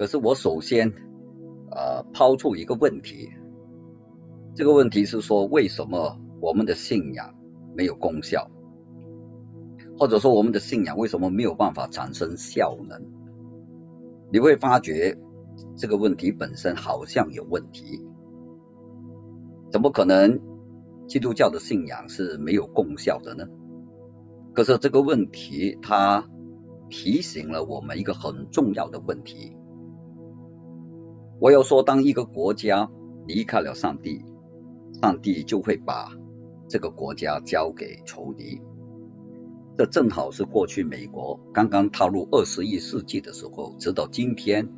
可是我首先呃抛出一个问题，这个问题是说为什么我们的信仰没有功效，或者说我们的信仰为什么没有办法产生效能？你会发觉这个问题本身好像有问题，怎么可能基督教的信仰是没有功效的呢？可是这个问题它提醒了我们一个很重要的问题。我要说，当一个国家离开了上帝，上帝就会把这个国家交给仇敌。这正好是过去美国刚刚踏入二十一世纪的时候，直到今天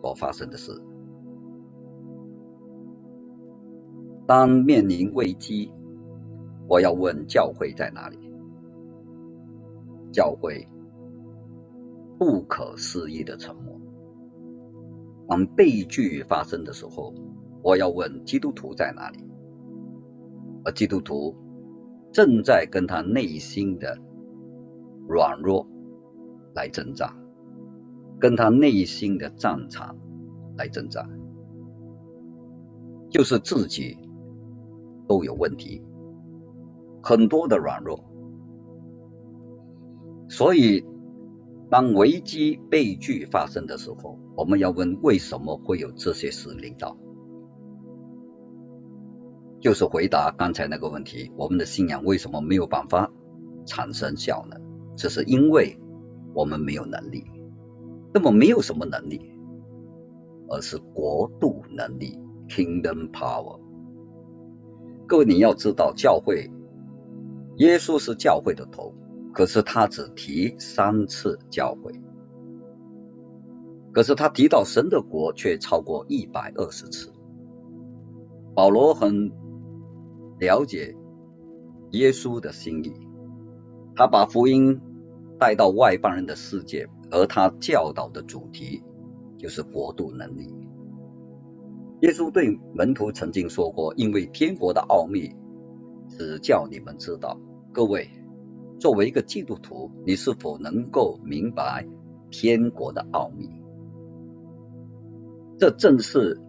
所发生的事。当面临危机，我要问教会在哪里？教会不可思议的沉默。当悲剧发生的时候，我要问基督徒在哪里？而基督徒正在跟他内心的软弱来挣扎，跟他内心的战场来挣扎，就是自己都有问题，很多的软弱，所以。当危机悲剧发生的时候，我们要问为什么会有这些事领导？就是回答刚才那个问题：我们的信仰为什么没有办法产生效能？这是因为我们没有能力。那么没有什么能力，而是国度能力 （Kingdom Power）。各位，你要知道，教会，耶稣是教会的头。可是他只提三次教诲，可是他提到神的国却超过一百二十次。保罗很了解耶稣的心意，他把福音带到外邦人的世界，而他教导的主题就是国度能力。耶稣对门徒曾经说过：“因为天国的奥秘只叫你们知道。”各位。作为一个基督徒，你是否能够明白天国的奥秘？这正是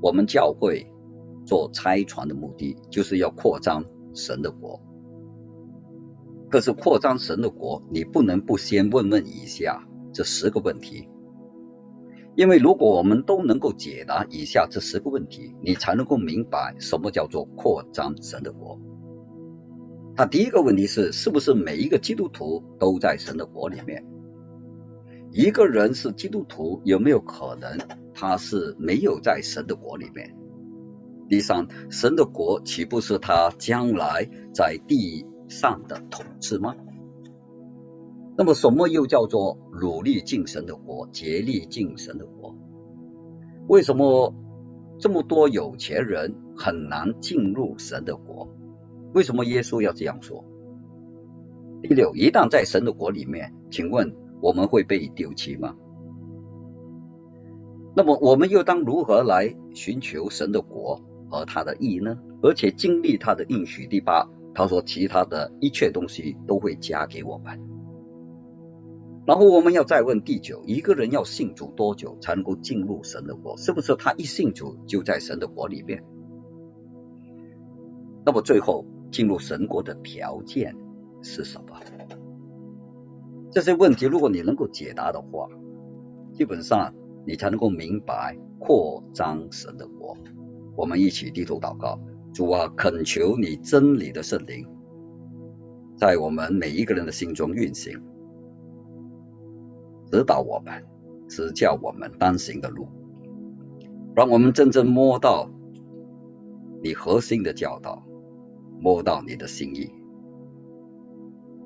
我们教会做拆传的目的，就是要扩张神的国。可是扩张神的国，你不能不先问问以下这十个问题，因为如果我们都能够解答以下这十个问题，你才能够明白什么叫做扩张神的国。他第一个问题是：是不是每一个基督徒都在神的国里面？一个人是基督徒，有没有可能他是没有在神的国里面？第三，神的国岂不是他将来在地上的统治吗？那么，什么又叫做努力进神的国、竭力进神的国？为什么这么多有钱人很难进入神的国？为什么耶稣要这样说？第六，一旦在神的国里面，请问我们会被丢弃吗？那么我们又当如何来寻求神的国和他的义呢？而且经历他的应许。第八，他说其他的一切东西都会加给我们。然后我们要再问第九，一个人要信主多久才能够进入神的国？是不是他一信主就在神的国里面？那么最后。进入神国的条件是什么？这些问题，如果你能够解答的话，基本上你才能够明白扩张神的国。我们一起低头祷告，主啊，恳求你真理的圣灵在我们每一个人的心中运行，指导我们，指教我们当行的路，让我们真正摸到你核心的教导。摸到你的心意，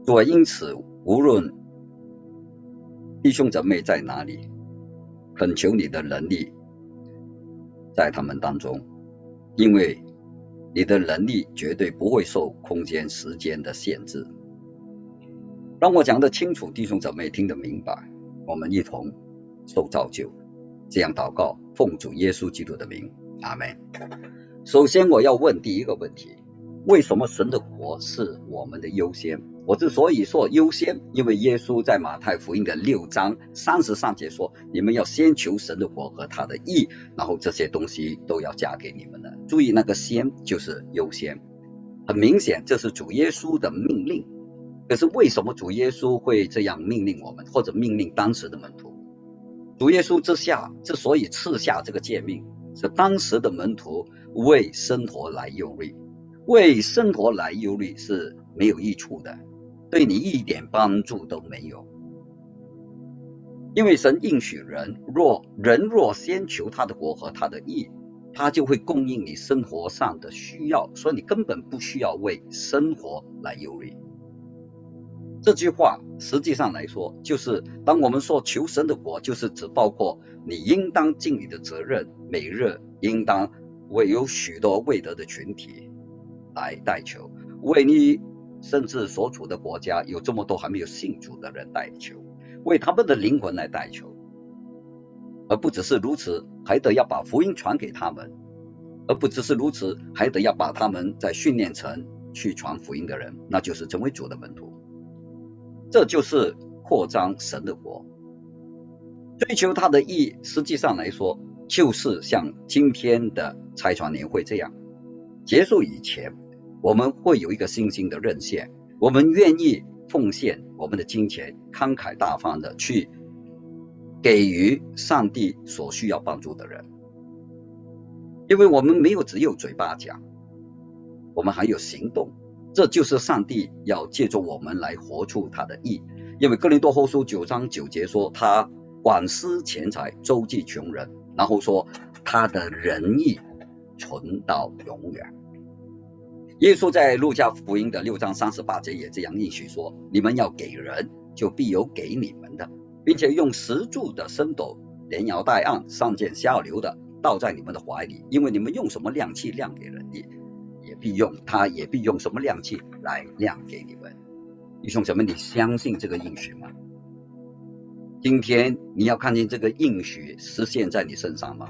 所以因此，无论弟兄姊妹在哪里，恳求你的能力在他们当中，因为你的能力绝对不会受空间、时间的限制。让我讲得清楚，弟兄姊妹听得明白，我们一同受造就。这样祷告，奉主耶稣基督的名，阿门。首先，我要问第一个问题。为什么神的国是我们的优先？我之所以说优先，因为耶稣在马太福音的六章三十三节说：“你们要先求神的国和他的义，然后这些东西都要加给你们的。”注意那个“先”就是优先，很明显这是主耶稣的命令。可是为什么主耶稣会这样命令我们，或者命令当时的门徒？主耶稣之下之所以赐下这个诫命，是当时的门徒为生活来用力，为生活来忧虑是没有益处的。对你一点帮助都没有，因为神应许人，若人若先求他的国和他的义，他就会供应你生活上的需要，所以你根本不需要为生活来忧虑。这句话实际上来说，就是当我们说求神的国，就是指包括你应当尽你的责任，每日应当为有许多未得的群体来代求，为你。甚至所处的国家有这么多还没有信主的人代求，为他们的灵魂来代求，而不只是如此，还得要把福音传给他们，而不只是如此，还得要把他们在训练成去传福音的人，那就是成为主的门徒。这就是扩张神的国，追求他的意，实际上来说，就是像今天的拆船年会这样，结束以前。我们会有一个信心的任性，我们愿意奉献我们的金钱，慷慨大方的去给予上帝所需要帮助的人，因为我们没有只有嘴巴讲，我们还有行动，这就是上帝要借助我们来活出他的意。因为哥林多后书九章九节说，他广施钱财，周济穷人，然后说他的仁义存到永远。耶稣在路加福音的六章三十八节也这样应许说：“你们要给人，就必有给你们的，并且用石柱的升斗，连摇带按，上见下流的倒在你们的怀里，因为你们用什么量器量给人的，也必用他也必用什么量器来量给你们。”弟兄姊妹，你相信这个应许吗？今天你要看见这个应许实现在你身上吗？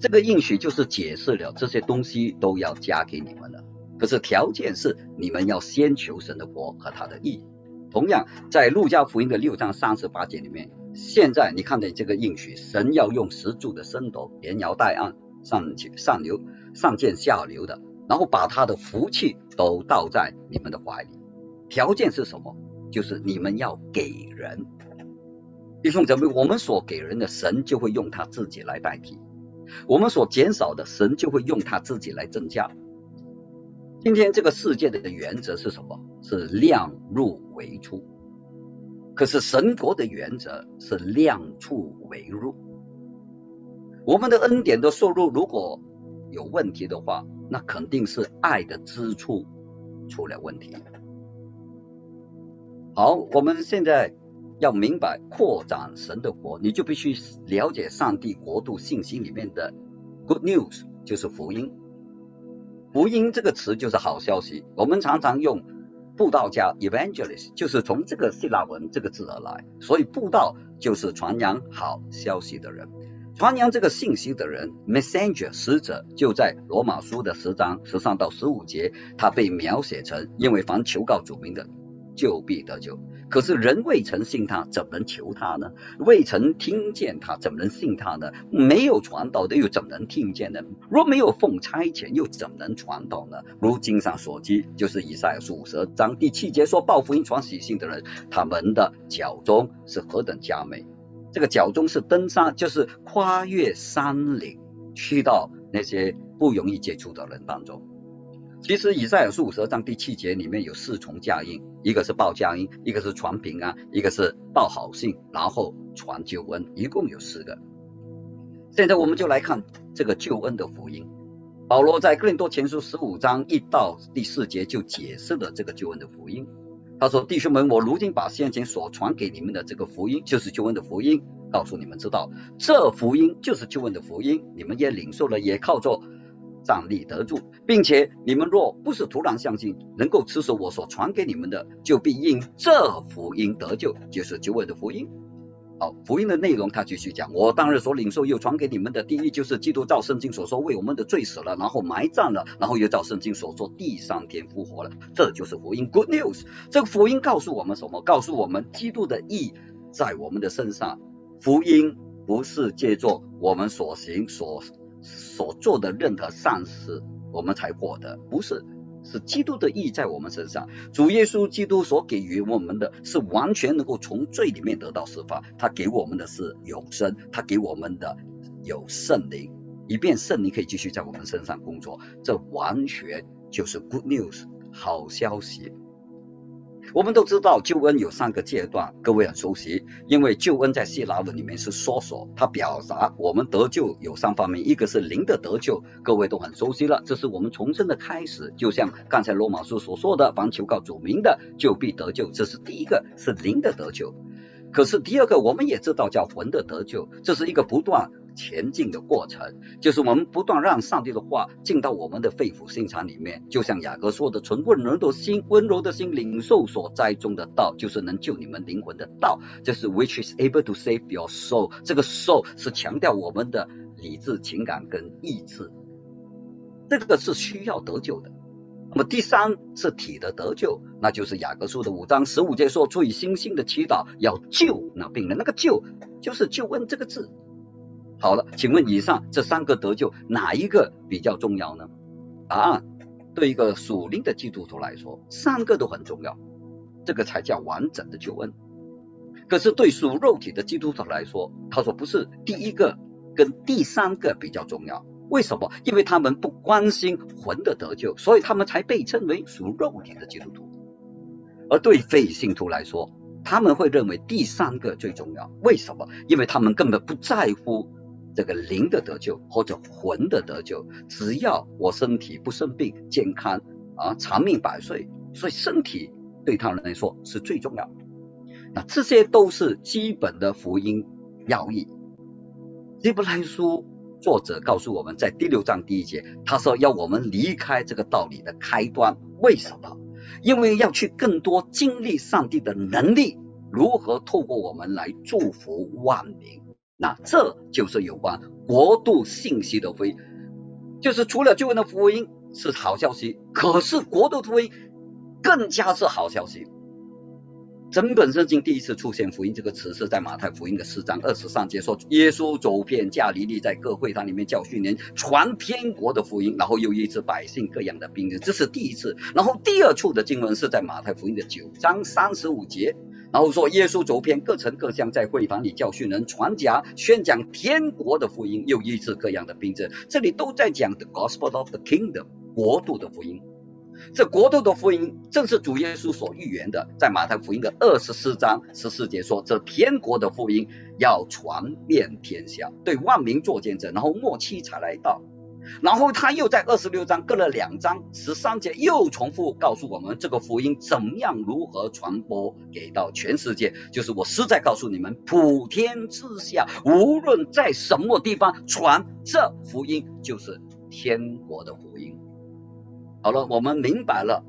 这个应许就是解释了这些东西都要加给你们了，可是条件是你们要先求神的国和他的义。同样，在路加福音的六章三十八节里面，现在你看见这个应许，神要用石柱的升斗，连摇带按，上去上流上见下流的，然后把他的福气都倒在你们的怀里。条件是什么？就是你们要给人。弟兄姊妹，我们所给人的，神就会用他自己来代替。我们所减少的，神就会用他自己来增加。今天这个世界的原则是什么？是量入为出。可是神国的原则是量出为入。我们的恩典的收入如果有问题的话，那肯定是爱的支出出了问题。好，我们现在。要明白扩展神的国，你就必须了解上帝国度信息里面的 good news，就是福音。福音这个词就是好消息。我们常常用布道家 evangelist，就是从这个希腊文这个字而来。所以布道就是传扬好消息的人，传扬这个信息的人 messenger 使者，就在罗马书的十章十三到十五节，他被描写成因为凡求告主名的，就必得救。可是人未曾信他，怎能求他呢？未曾听见他，怎能信他呢？没有传道的，又怎能听见呢？若没有奉差遣，又怎能传道呢？如经上所记，就是以赛亚书五十章第七节说：“报福音、传喜信的人，他们的脚中是何等佳美！”这个脚中是登山，就是跨越山岭，去到那些不容易接触的人当中。其实以赛亚书五十章第七节里面有四重佳音，一个是报佳音，一个是传平安，一个是报好信，然后传救恩，一共有四个。现在我们就来看这个救恩的福音。保罗在哥林多前书十五章一到第四节就解释了这个救恩的福音。他说：“弟兄们，我如今把先前所传给你们的这个福音，就是救恩的福音，告诉你们知道，这福音就是救恩的福音，你们也领受了，也靠着。”站立得住，并且你们若不是突然相信，能够持守我所传给你们的，就必因这福音得救，就是救恩的福音。好，福音的内容他继续讲，我当日所领受又传给你们的，第一就是基督照圣经所说为我们的罪死了，然后埋葬了，然后又照圣经所说第三天复活了，这就是福音。Good news，这个福音告诉我们什么？告诉我们基督的义在我们的身上。福音不是借助我们所行所所做的任何善事，我们才获得，不是。是基督的义在我们身上，主耶稣基督所给予我们的是完全能够从罪里面得到释放，他给我们的是永生，他给我们的有圣灵，以便圣灵可以继续在我们身上工作，这完全就是 good news 好消息。我们都知道救恩有三个阶段，各位很熟悉，因为救恩在希腊文里面是说说，它表达我们得救有三方面，一个是灵的得救，各位都很熟悉了，这是我们重生的开始，就像刚才罗马书所说的，凡求告主名的就必得救，这是第一个是灵的得救。可是第二个我们也知道叫魂的得救，这是一个不断。前进的过程，就是我们不断让上帝的话进到我们的肺腑心肠里面，就像雅各说的：“纯温柔的心，温柔的心领受所栽种的道，就是能救你们灵魂的道。”这是 which is able to save your soul。这个 soul 是强调我们的理智、情感跟意志，这个是需要得救的。那么第三是体的得救，那就是雅各书的五章十五节说：“出于星星的祈祷，要救那病人。”那个救就是救恩这个字。好了，请问以上这三个得救哪一个比较重要呢？答案对一个属灵的基督徒来说，三个都很重要，这个才叫完整的救恩。可是对属肉体的基督徒来说，他说不是第一个跟第三个比较重要。为什么？因为他们不关心魂的得救，所以他们才被称为属肉体的基督徒。而对非信徒来说，他们会认为第三个最重要。为什么？因为他们根本不在乎。这个灵的得救或者魂的得救，只要我身体不生病、健康啊长命百岁，所以身体对他们来说是最重要的。那这些都是基本的福音要义。希伯来书作者告诉我们在第六章第一节，他说要我们离开这个道理的开端。为什么？因为要去更多经历上帝的能力，如何透过我们来祝福万民。那这就是有关国度信息的福音，就是除了救恩的福音是好消息，可是国度福音更加是好消息。整本圣经第一次出现“福音”这个词是在马太福音的四章二十三节，说耶稣走遍加利利，在各会堂里面教训人，传天国的福音，然后又医治百姓各样的病症，这是第一次。然后第二处的经文是在马太福音的九章三十五节。然后说，耶稣走遍各城各乡，在会堂里教训人，传讲、宣讲天国的福音，又医治各样的病症。这里都在讲 the gospel of the kingdom，国度的福音。这国度的福音正是主耶稣所预言的，在马太福音的二十四章十四节说，这天国的福音要传遍天下，对万民做见证，然后末期才来到。然后他又在二十六章隔了两章十三节又重复告诉我们这个福音怎样如何传播给到全世界，就是我实在告诉你们，普天之下无论在什么地方传这福音，就是天国的福音。好了，我们明白了，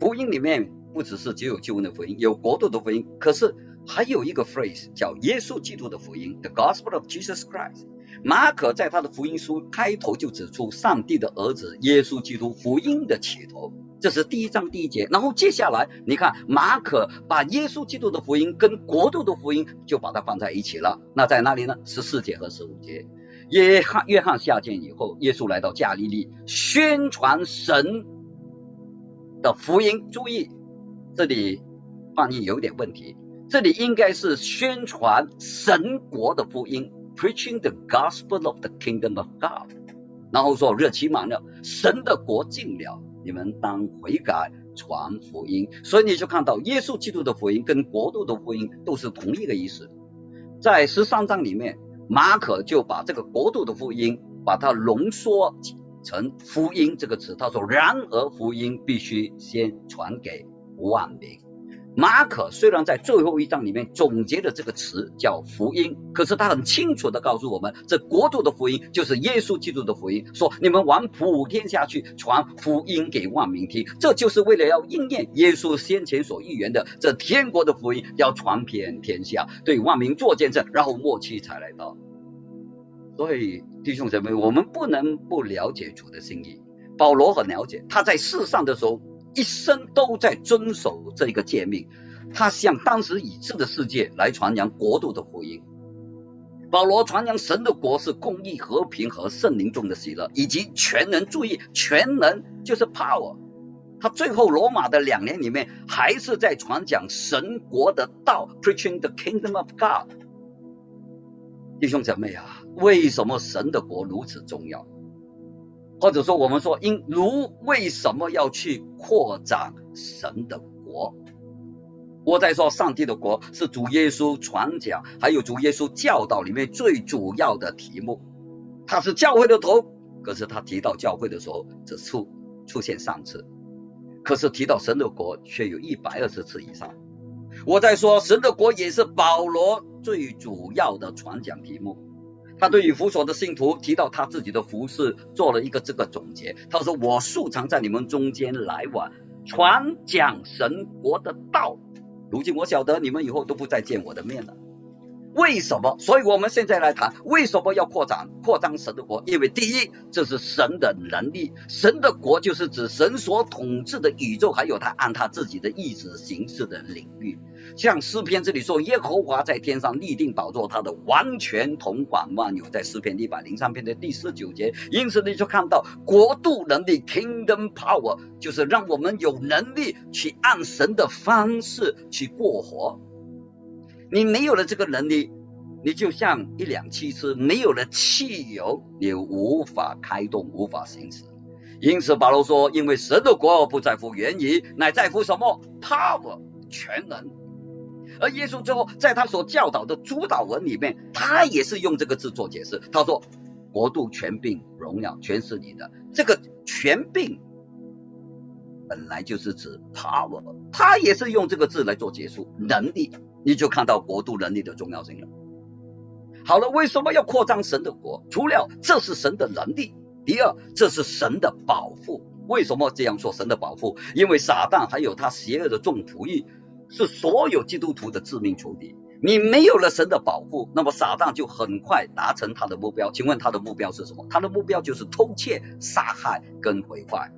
福音里面不只是只有救恩的福音，有国度的福音，可是还有一个 phrase 叫耶稣基督的福音，the gospel of Jesus Christ。马可在他的福音书开头就指出上帝的儿子耶稣基督福音的起头，这是第一章第一节。然后接下来你看，马可把耶稣基督的福音跟国度的福音就把它放在一起了。那在哪里呢？十四节和十五节。约翰约翰下监以后，耶稣来到加利利，宣传神的福音。注意，这里翻译有点问题，这里应该是宣传神国的福音。Preaching the gospel of the kingdom of God，然后说日期满了，神的国近了，你们当悔改传福音。所以你就看到耶稣基督的福音跟国度的福音都是同一个意思。在十三章里面，马可就把这个国度的福音把它浓缩成福音这个词。他说：然而福音必须先传给万民。马可虽然在最后一章里面总结的这个词叫福音，可是他很清楚的告诉我们，这国度的福音就是耶稣基督的福音，说你们往普天下去传福音给万民听，这就是为了要应验耶稣先前所预言的，这天国的福音要传遍天下，对万民做见证，然后末期才来到。所以弟兄姊妹，我们不能不了解主的心意。保罗很了解，他在世上的时候。一生都在遵守这一个诫命，他向当时已知的世界来传扬国度的福音。保罗传扬神的国是公义、和平和圣灵中的喜乐，以及全能。注意，全能就是 power。他最后罗马的两年里面，还是在传讲神国的道，preaching the kingdom of God。弟兄姐妹啊，为什么神的国如此重要？或者说，我们说，因如为什么要去扩展神的国？我在说，上帝的国是主耶稣传讲，还有主耶稣教导里面最主要的题目。他是教会的头，可是他提到教会的时候只出出现三次，可是提到神的国却有一百二十次以上。我在说，神的国也是保罗最主要的传讲题目。他对于弗所的信徒提到他自己的服饰，做了一个这个总结。他说：“我素常在你们中间来往，传讲神国的道。如今我晓得你们以后都不再见我的面了。”为什么？所以我们现在来谈为什么要扩展、扩张神的国？因为第一，这是神的能力。神的国就是指神所统治的宇宙，还有他按他自己的意志行事的领域。像诗篇这里说，耶和华在天上立定宝座，他的完全统管万有，在诗篇一百零三篇的第十九节。因此你就看到国度能力 （kingdom power） 就是让我们有能力去按神的方式去过活。你没有了这个能力，你就像一辆汽车没有了汽油，你无法开动，无法行驶。因此保罗说：“因为神的国不在乎原因，乃在乎什么？power 全能。”而耶稣最后在他所教导的主导文里面，他也是用这个字做解释。他说：“国度权柄荣耀全是你的。”这个权柄本来就是指 power，他也是用这个字来做结束能力。你就看到国度能力的重要性了。好了，为什么要扩张神的国？除了这是神的能力，第二，这是神的保护。为什么这样说？神的保护，因为撒旦还有他邪恶的众仆役，是所有基督徒的致命仇敌。你没有了神的保护，那么撒旦就很快达成他的目标。请问他的目标是什么？他的目标就是偷窃、杀害跟毁坏。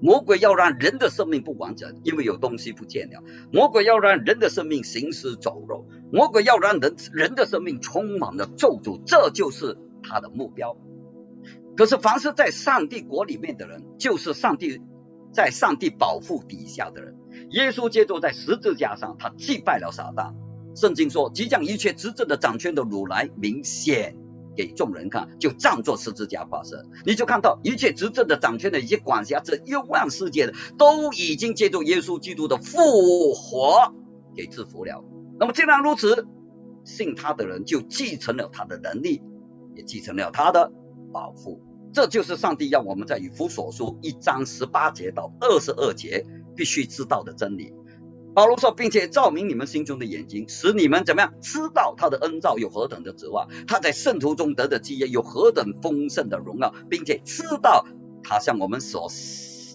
魔鬼要让人的生命不完整，因为有东西不见了。魔鬼要让人的生命行尸走肉，魔鬼要让人人的生命充满了咒诅，这就是他的目标。可是，凡是在上帝国里面的人，就是上帝在上帝保护底下的人。耶稣接着在十字架上，他击败了撒旦。圣经说，即将一切执政的掌权的如来明显。给众人看，就站作十字架发射，你就看到一切执政的、掌权的、一些管辖这幽暗世界的，都已经借助耶稣基督的复活给制服了。那么既然如此，信他的人就继承了他的能力，也继承了他的保护。这就是上帝要我们在以弗所书一章十八节到二十二节必须知道的真理。保罗说，并且照明你们心中的眼睛，使你们怎么样知道他的恩照有何等的指望，他在圣徒中得的基业有何等丰盛的荣耀，并且知道他向我们所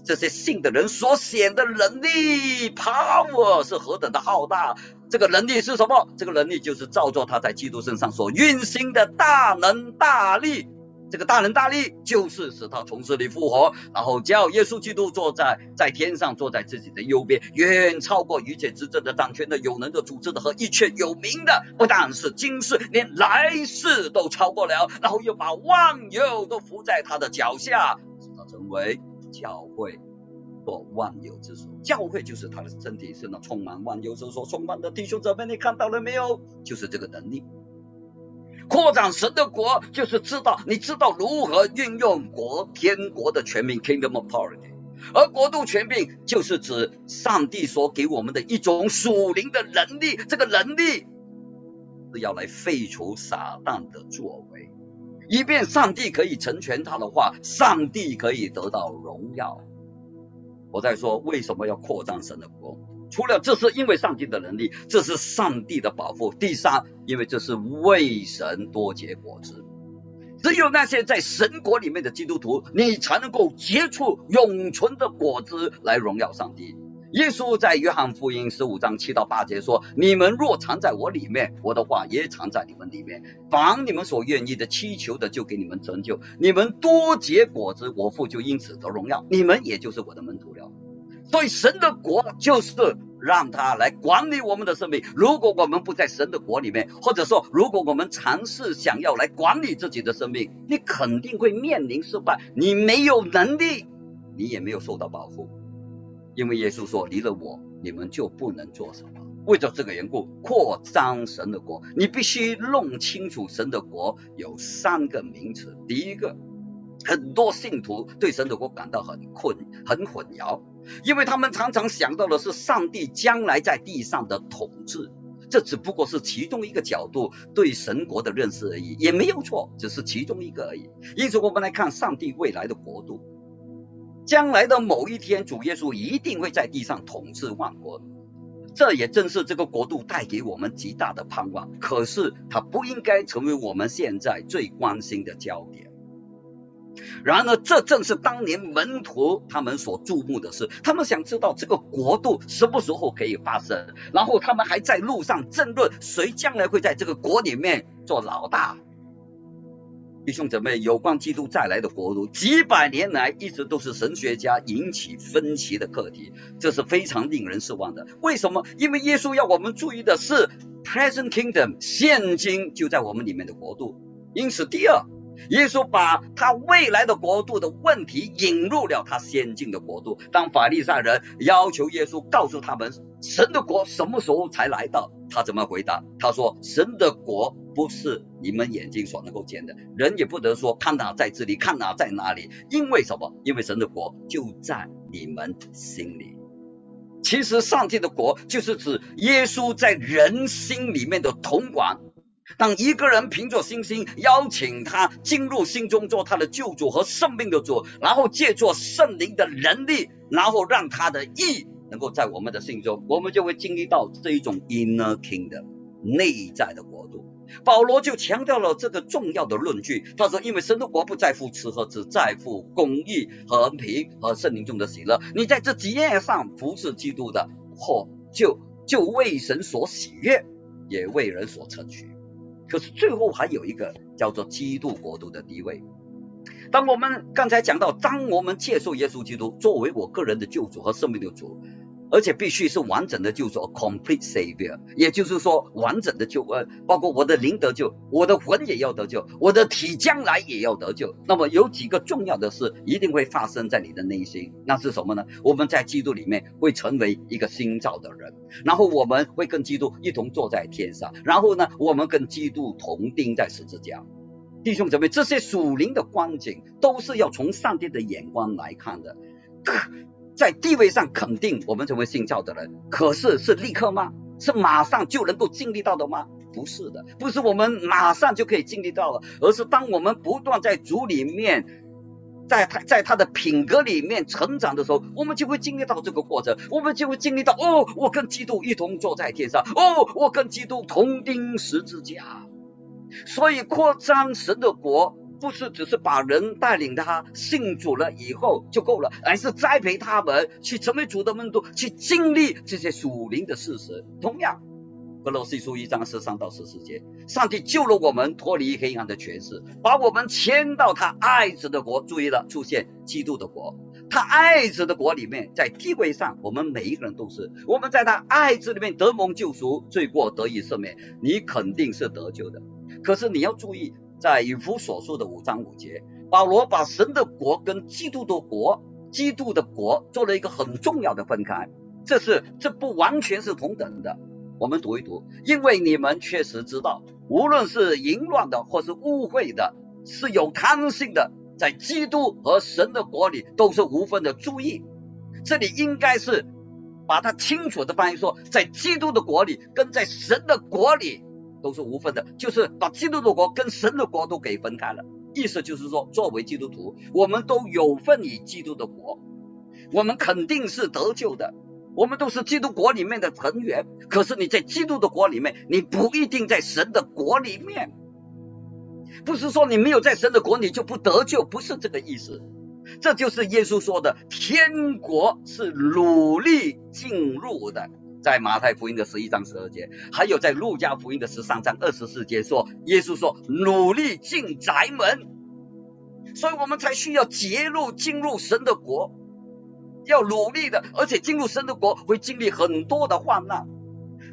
这些信的人所显的能力 power 是何等的浩大。这个能力是什么？这个能力就是照着他在基督身上所运行的大能大力。这个大能大力就是使他从死里复活，然后叫耶稣基督坐在在天上，坐在自己的右边，远超过一切执政的、掌权的、有能的、组织的和一切有名的，不但是今世，连来世都超过了，然后又把万有都伏在他的脚下，使他成为教会做万有之首。教会就是他的身体，是那充满万有之所充满的弟兄姊妹，你看到了没有？就是这个能力。扩展神的国，就是知道你知道如何运用国天国的全名 Kingdom Authority，而国度权柄就是指上帝所给我们的一种属灵的能力，这个能力是要来废除撒旦的作为，以便上帝可以成全他的话，上帝可以得到荣耀。我在说为什么要扩张神的国？除了这是因为上帝的能力，这是上帝的保护。第三，因为这是为神多结果子。只有那些在神国里面的基督徒，你才能够结出永存的果子来荣耀上帝。耶稣在约翰福音十五章七到八节说：“你们若藏在我里面，我的话也藏在你们里面。凡你们所愿意的祈求的，就给你们成就。你们多结果子，我父就因此得荣耀。你们也就是我的门徒了。所以神的国就是。”让他来管理我们的生命。如果我们不在神的国里面，或者说，如果我们尝试想要来管理自己的生命，你肯定会面临失败。你没有能力，你也没有受到保护。因为耶稣说：“离了我，你们就不能做什么。”为着这个缘故，扩张神的国，你必须弄清楚神的国有三个名词。第一个，很多信徒对神的国感到很困、很混淆。因为他们常常想到的是上帝将来在地上的统治，这只不过是其中一个角度对神国的认识而已，也没有错，只是其中一个而已。因此，我们来看上帝未来的国度，将来的某一天，主耶稣一定会在地上统治万国，这也正是这个国度带给我们极大的盼望。可是，它不应该成为我们现在最关心的焦点。然而，这正是当年门徒他们所注目的事。他们想知道这个国度什么时候可以发生，然后他们还在路上争论谁将来会在这个国里面做老大。弟兄姊妹，有关基督再来的国度，几百年来一直都是神学家引起分歧的课题，这是非常令人失望的。为什么？因为耶稣要我们注意的是，present kingdom，现今就在我们里面的国度。因此，第二。耶稣把他未来的国度的问题引入了他先进的国度。当法利赛人要求耶稣告诉他们神的国什么时候才来到，他怎么回答？他说：“神的国不是你们眼睛所能够见的，人也不得说看哪在这里，看哪在哪里。因为什么？因为神的国就在你们心里。其实，上帝的国就是指耶稣在人心里面的统管。”当一个人凭着信心邀请他进入心中做他的救主和生命的主，然后借助圣灵的能力，然后让他的意能够在我们的心中，我们就会经历到这一种 inner kingdom 内在的国度。保罗就强调了这个重要的论据，他说：“因为神的国不在乎吃喝，只在乎公义、和平和圣灵中的喜乐。你在这几页上服侍基督的，或就就为神所喜悦，也为人所称许。”可是最后还有一个叫做基督国度的地位。当我们刚才讲到，当我们接受耶稣基督作为我个人的救主和生命的主。而且必须是完整的救赎，complete savior，也就是说完整的救呃，包括我的灵得救，我的魂也要得救，我的体将来也要得救。那么有几个重要的事一定会发生在你的内心，那是什么呢？我们在基督里面会成为一个新造的人，然后我们会跟基督一同坐在天上，然后呢，我们跟基督同钉在十字架。弟兄姊妹，这些属灵的光景都是要从上帝的眼光来看的。在地位上肯定我们成为信教的人，可是是立刻吗？是马上就能够经历到的吗？不是的，不是我们马上就可以经历到的，而是当我们不断在主里面，在他在他的品格里面成长的时候，我们就会经历到这个过程，我们就会经历到哦，我跟基督一同坐在天上，哦，我跟基督同钉十字架，所以扩张神的国。不是只是把人带领他信主了以后就够了，而是栽培他们去成为主的门徒，去经历这些属灵的事实。同样，格罗西书一章十三到十四节，上帝救了我们脱离黑暗的权势，把我们迁到他爱子的国。注意了，出现基督的国，他爱子的国里面，在地位上，我们每一个人都是我们在他爱子里面得蒙救赎，罪过得以赦免，你肯定是得救的。可是你要注意。在以弗所说的五章五节，保罗把神的国跟基督的国、基督的国做了一个很重要的分开。这是这不完全是同等的。我们读一读，因为你们确实知道，无论是淫乱的或是污秽的，是有贪性的，在基督和神的国里都是无分的。注意，这里应该是把它清楚的翻译说，在基督的国里跟在神的国里。都是无分的，就是把基督的国跟神的国都给分开了。意思就是说，作为基督徒，我们都有份于基督的国，我们肯定是得救的。我们都是基督国里面的成员，可是你在基督的国里面，你不一定在神的国里面。不是说你没有在神的国，你就不得救，不是这个意思。这就是耶稣说的，天国是努力进入的。在马太福音的十一章十二节，还有在路加福音的十三章二十四节说，耶稣说努力进宅门，所以我们才需要揭露进入神的国，要努力的，而且进入神的国会经历很多的患难。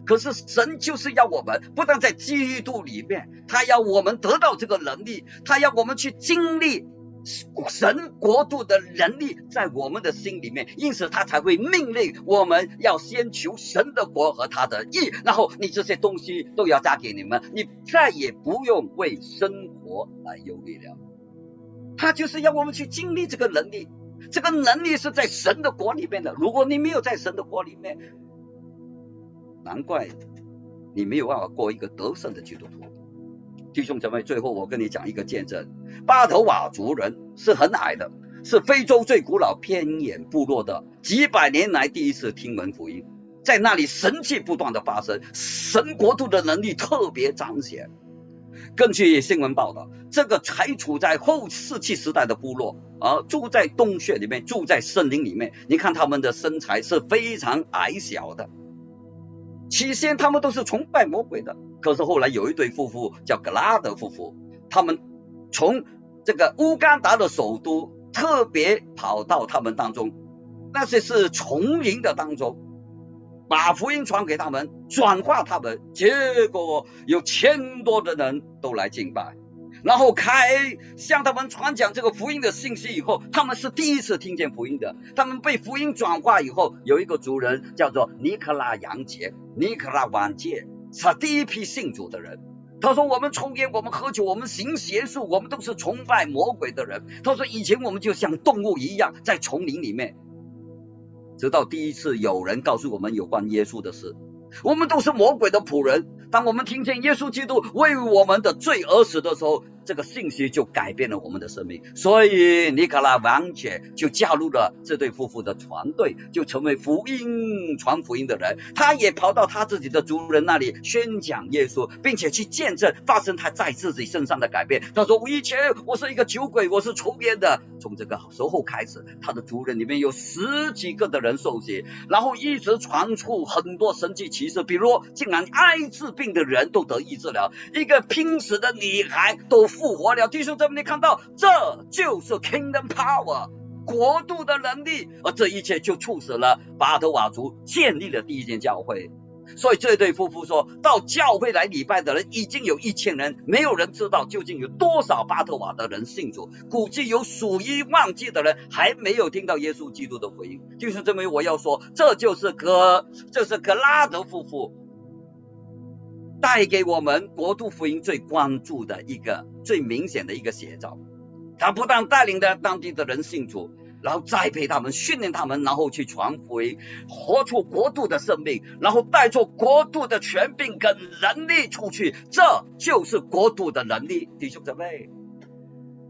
可是神就是要我们不但在基督里面，他要我们得到这个能力，他要我们去经历。神国度的能力在我们的心里面，因此他才会命令我们要先求神的国和他的义，然后你这些东西都要加给你们，你再也不用为生活来忧虑了。他就是要我们去经历这个能力，这个能力是在神的国里面的。如果你没有在神的国里面，难怪你没有办法过一个得胜的基督徒。弟兄姊妹，最后我跟你讲一个见证：巴头瓦族人是很矮的，是非洲最古老偏远部落的，几百年来第一次听闻福音，在那里神迹不断的发生，神国度的能力特别彰显。根据新闻报道，这个还处在后世纪时代的部落，而住在洞穴里面，住在森林里面，你看他们的身材是非常矮小的。起先他们都是崇拜魔鬼的，可是后来有一对夫妇叫格拉德夫妇，他们从这个乌干达的首都特别跑到他们当中，那些是丛林的当中，把福音传给他们，转化他们，结果有千多的人都来敬拜。然后开向他们传讲这个福音的信息以后，他们是第一次听见福音的。他们被福音转化以后，有一个族人叫做尼克拉杨杰、尼克拉王杰，是第一批信主的人。他说：“我们抽烟，我们喝酒，我们行邪术，我们都是崇拜魔鬼的人。”他说：“以前我们就像动物一样在丛林里面，直到第一次有人告诉我们有关耶稣的事。我们都是魔鬼的仆人。当我们听见耶稣基督为我们的罪而死的时候。”这个信息就改变了我们的生命，所以尼卡拉王姐就加入了这对夫妇的团队，就成为福音传福音的人。他也跑到他自己的族人那里宣讲耶稣，并且去见证发生他在自己身上的改变。他说：“我以前我是一个酒鬼，我是抽烟的。从这个时候开始，他的族人里面有十几个的人受洗，然后一直传出很多神迹奇事，比如竟然艾滋病的人都得医治了，一个拼死的女孩都。”复活了，弟兄姊妹，你看到，这就是 Kingdom Power 国度的能力，而这一切就促使了巴特瓦族建立了第一间教会。所以这对夫妇说到教会来礼拜的人已经有一千人，没有人知道究竟有多少巴特瓦的人信主，估计有数以万计的人还没有听到耶稣基督的福音。就是这么，我要说，这就是格，这是格拉德夫妇。带给我们国度福音最关注的一个最明显的一个写照，他不但带领着当地的人信主，然后栽培他们、训练他们，然后去传福音，活出国度的生命，然后带出国度的权柄跟能力出去，这就是国度的能力，弟兄姊妹。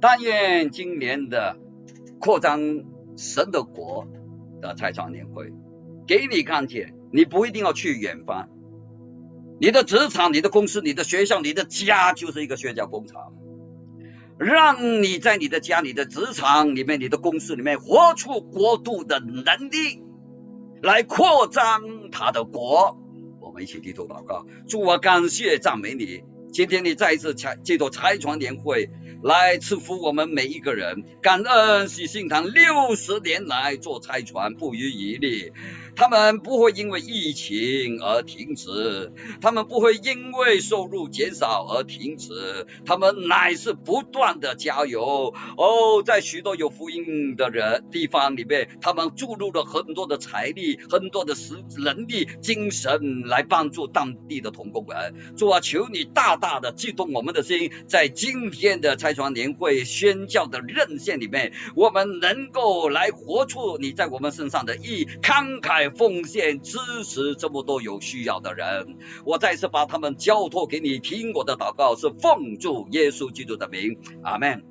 但愿今年的扩张神的国的财创年会，给你看见，你不一定要去远方。你的职场、你的公司、你的学校、你的家就是一个宣教工厂，让你在你的家、你的职场里面、你的公司里面活出国度的能力，来扩张他的国。我们一起低头祷告，主我感谢赞美你，今天你再一次采借着拆船年会来赐福我们每一个人，感恩喜信堂六十年来做拆船不遗余力。他们不会因为疫情而停止，他们不会因为收入减少而停止，他们乃是不断的加油。哦，在许多有福音的人地方里面，他们注入了很多的财力、很多的实能力、精神来帮助当地的同工们。主啊，求你大大的激动我们的心，在今天的拆船年会宣教的任线里面，我们能够来活出你在我们身上的意，慷慨。奉献支持这么多有需要的人，我再次把他们交托给你，听我的祷告是奉主耶稣基督的名，阿门。